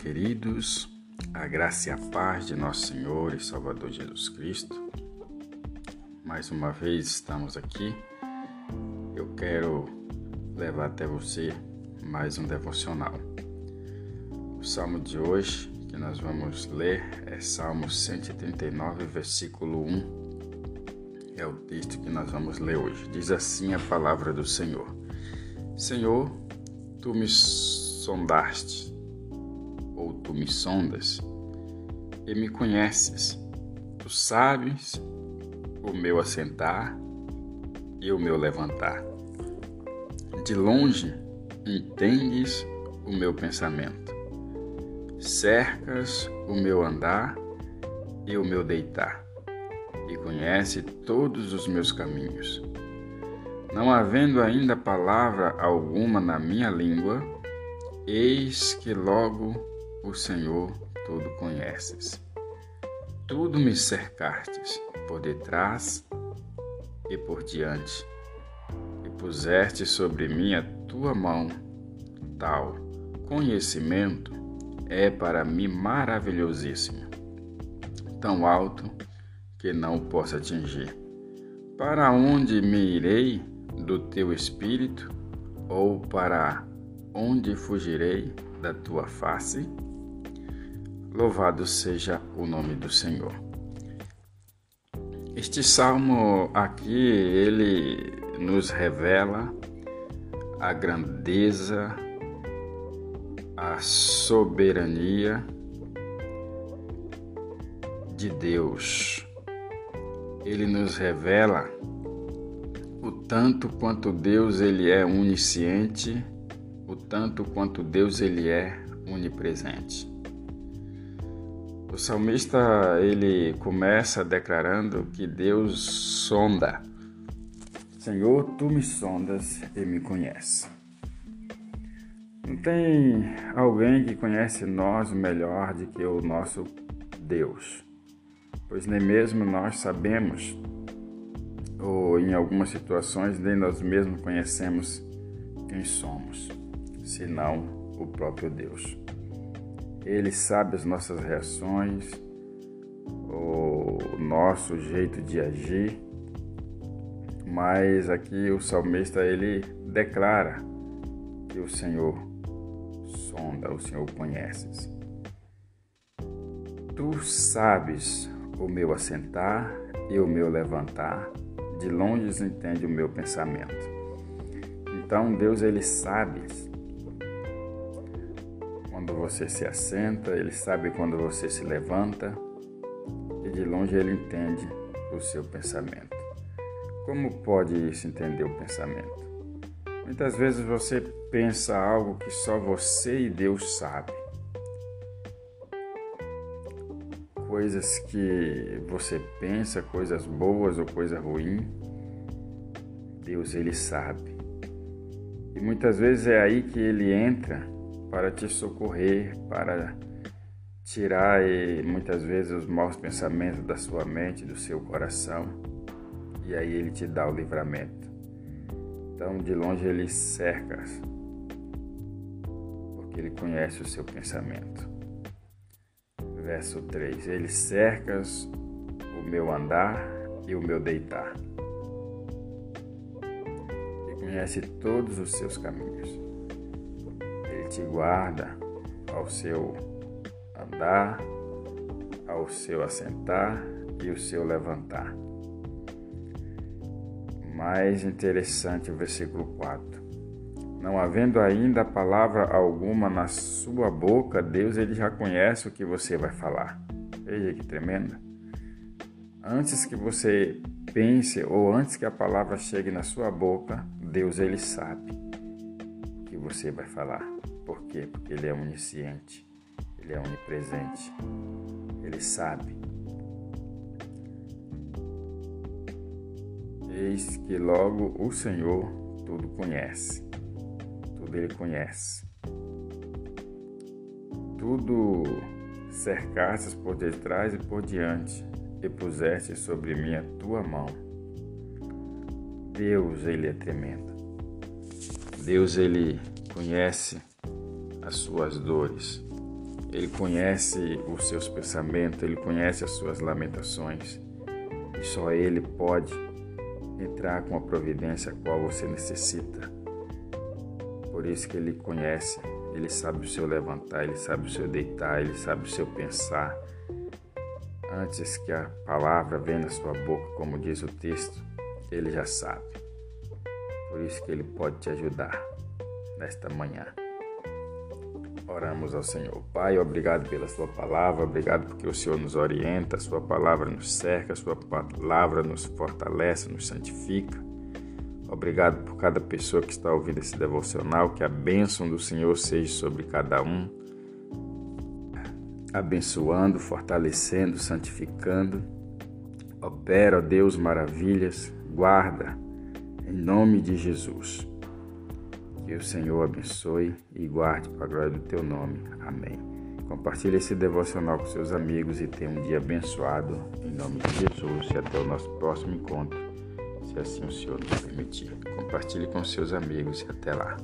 queridos, a graça e a paz de nosso Senhor e Salvador Jesus Cristo. Mais uma vez estamos aqui. Eu quero levar até você mais um devocional. O salmo de hoje que nós vamos ler é Salmo 139, versículo 1. É o texto que nós vamos ler hoje. Diz assim a palavra do Senhor: Senhor, tu me sondaste ou tu me sondas e me conheces. Tu sabes o meu assentar e o meu levantar. De longe entendes o meu pensamento. Cercas o meu andar e o meu deitar, e conhece todos os meus caminhos. Não havendo ainda palavra alguma na minha língua, Eis que logo o Senhor tudo conheces. Tudo me cercastes por detrás e por diante, e puseste sobre mim a tua mão. Tal conhecimento é para mim maravilhosíssimo, tão alto que não o posso atingir. Para onde me irei do teu espírito, ou para onde fugirei da tua face? Louvado seja o nome do Senhor. Este salmo aqui, ele nos revela a grandeza, a soberania de Deus. Ele nos revela o tanto quanto Deus ele é onisciente o tanto quanto Deus ele é onipresente. O salmista ele começa declarando que Deus sonda. Senhor, tu me sondas e me conheces. Não tem alguém que conhece nós melhor do que o nosso Deus, pois nem mesmo nós sabemos, ou em algumas situações nem nós mesmos conhecemos quem somos senão o próprio Deus. Ele sabe as nossas reações, o nosso jeito de agir, mas aqui o salmista ele declara que o Senhor sonda, o Senhor conheces. Tu sabes o meu assentar e o meu levantar, de longe entende o meu pensamento. Então Deus ele sabe quando você se assenta, ele sabe quando você se levanta e de longe ele entende o seu pensamento. Como pode se entender o pensamento? Muitas vezes você pensa algo que só você e Deus sabe. Coisas que você pensa, coisas boas ou coisa ruim, Deus ele sabe. E muitas vezes é aí que ele entra para te socorrer, para tirar e, muitas vezes os maus pensamentos da sua mente, do seu coração, e aí ele te dá o livramento. Então, de longe ele cerca, porque ele conhece o seu pensamento. Verso 3: Ele cerca o meu andar e o meu deitar, e conhece todos os seus caminhos te guarda ao seu andar, ao seu assentar e o seu levantar. Mais interessante o versículo 4. Não havendo ainda palavra alguma na sua boca, Deus ele já conhece o que você vai falar. Veja que tremenda. Antes que você pense ou antes que a palavra chegue na sua boca, Deus ele sabe o que você vai falar. Por quê? Porque Ele é onisciente, Ele é onipresente, Ele sabe. Eis que logo o Senhor tudo conhece, tudo Ele conhece. Tudo cercastes por detrás e por diante, e puseste sobre mim a tua mão. Deus, Ele é tremendo. Deus, Ele conhece as suas dores. Ele conhece os seus pensamentos, ele conhece as suas lamentações. E só ele pode entrar com a providência a qual você necessita. Por isso que ele conhece, ele sabe o seu levantar, ele sabe o seu deitar, ele sabe o seu pensar. Antes que a palavra venha na sua boca, como diz o texto, ele já sabe. Por isso que ele pode te ajudar nesta manhã. Oramos ao Senhor. Pai, obrigado pela Sua palavra, obrigado porque o Senhor nos orienta, a Sua palavra nos cerca, a Sua palavra nos fortalece, nos santifica. Obrigado por cada pessoa que está ouvindo esse devocional, que a bênção do Senhor seja sobre cada um, abençoando, fortalecendo, santificando. Opera, ó Deus, maravilhas, guarda, em nome de Jesus. Que o Senhor abençoe e guarde para a glória do teu nome. Amém. Compartilhe esse devocional com seus amigos e tenha um dia abençoado. Em nome de Jesus e até o nosso próximo encontro, se assim o Senhor nos permitir. Compartilhe com seus amigos e até lá.